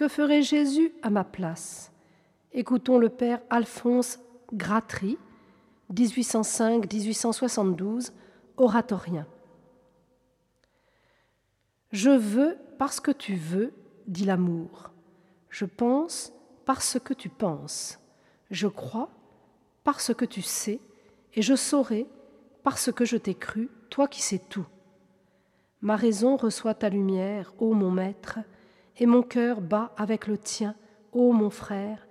Que ferait Jésus à ma place? Écoutons le père Alphonse Gratry, 1805-1872, oratorien. Je veux parce que tu veux, dit l'amour. Je pense parce que tu penses. Je crois parce que tu sais, et je saurai parce que je t'ai cru, toi qui sais tout. Ma raison reçoit ta lumière, ô mon maître, et mon cœur bat avec le tien, ô mon frère,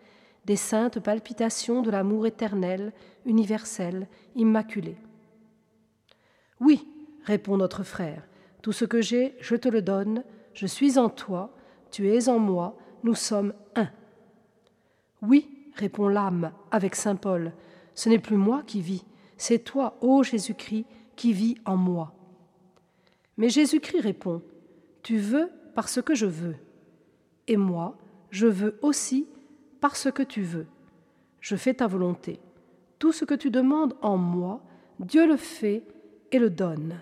des saintes palpitations de l'amour éternel, universel, immaculé. Oui, répond notre frère, tout ce que j'ai, je te le donne, je suis en toi, tu es en moi, nous sommes un. Oui, répond l'âme avec saint Paul, ce n'est plus moi qui vis, c'est toi, ô Jésus-Christ, qui vis en moi. Mais Jésus-Christ répond, Tu veux parce que je veux, et moi, je veux aussi parce que tu veux. Je fais ta volonté. Tout ce que tu demandes en moi, Dieu le fait et le donne.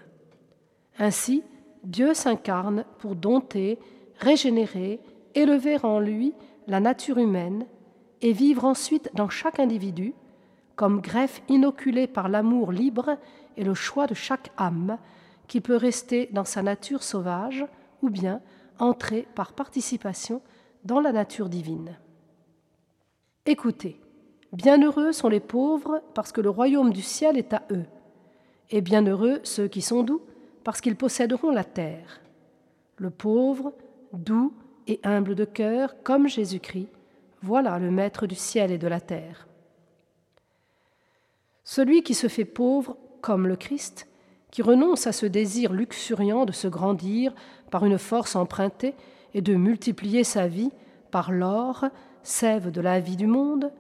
Ainsi, Dieu s'incarne pour dompter, régénérer, élever en lui la nature humaine et vivre ensuite dans chaque individu, comme greffe inoculée par l'amour libre et le choix de chaque âme, qui peut rester dans sa nature sauvage ou bien entrer par participation dans la nature divine. Écoutez, bienheureux sont les pauvres parce que le royaume du ciel est à eux, et bienheureux ceux qui sont doux parce qu'ils posséderont la terre. Le pauvre, doux et humble de cœur, comme Jésus-Christ, voilà le Maître du ciel et de la terre. Celui qui se fait pauvre, comme le Christ, qui renonce à ce désir luxuriant de se grandir par une force empruntée et de multiplier sa vie par l'or, sève de la vie du monde,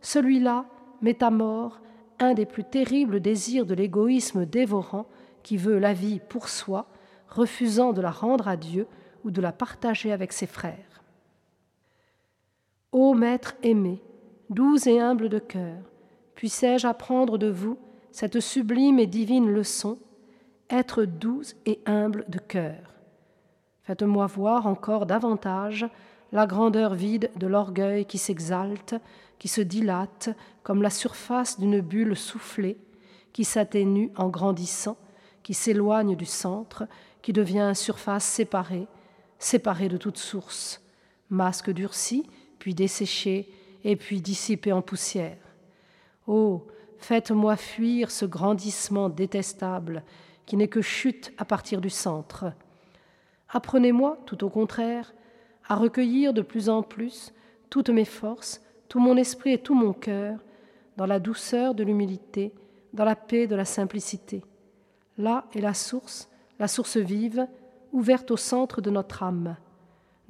celui-là met à mort un des plus terribles désirs de l'égoïsme dévorant qui veut la vie pour soi, refusant de la rendre à Dieu ou de la partager avec ses frères. Ô Maître aimé, doux et humble de cœur, puissais-je apprendre de vous cette sublime et divine leçon, être doux et humble de cœur. Faites-moi voir encore davantage la grandeur vide de l'orgueil qui s'exalte, qui se dilate comme la surface d'une bulle soufflée, qui s'atténue en grandissant, qui s'éloigne du centre, qui devient surface séparée, séparée de toute source, masque durci, puis desséché, et puis dissipé en poussière. Oh, faites-moi fuir ce grandissement détestable qui n'est que chute à partir du centre. Apprenez-moi, tout au contraire, à recueillir de plus en plus toutes mes forces, tout mon esprit et tout mon cœur, dans la douceur de l'humilité, dans la paix de la simplicité. Là est la source, la source vive, ouverte au centre de notre âme.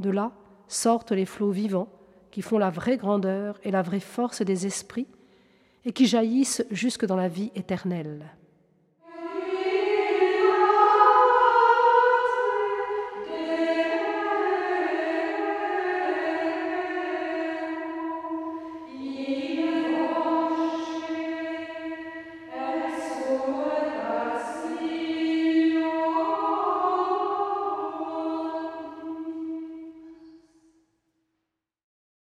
De là sortent les flots vivants qui font la vraie grandeur et la vraie force des esprits et qui jaillissent jusque dans la vie éternelle.